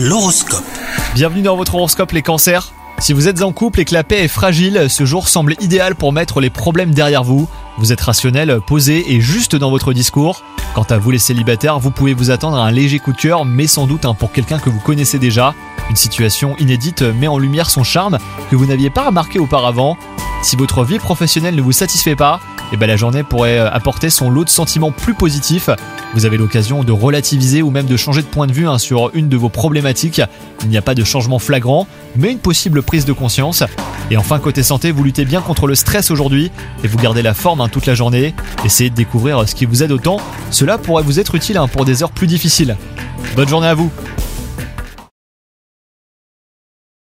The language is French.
L'horoscope. Bienvenue dans votre horoscope les cancers. Si vous êtes en couple et que la paix est fragile, ce jour semble idéal pour mettre les problèmes derrière vous. Vous êtes rationnel, posé et juste dans votre discours. Quant à vous les célibataires, vous pouvez vous attendre à un léger coup de cœur, mais sans doute hein, pour quelqu'un que vous connaissez déjà. Une situation inédite met en lumière son charme que vous n'aviez pas remarqué auparavant. Si votre vie professionnelle ne vous satisfait pas, eh ben la journée pourrait euh, apporter son lot de sentiments plus positifs. Vous avez l'occasion de relativiser ou même de changer de point de vue hein, sur une de vos problématiques. Il n'y a pas de changement flagrant, mais une possible prise de conscience. Et enfin, côté santé, vous luttez bien contre le stress aujourd'hui et vous gardez la forme hein, toute la journée. Essayez de découvrir ce qui vous aide autant. Cela pourrait vous être utile hein, pour des heures plus difficiles. Bonne journée à vous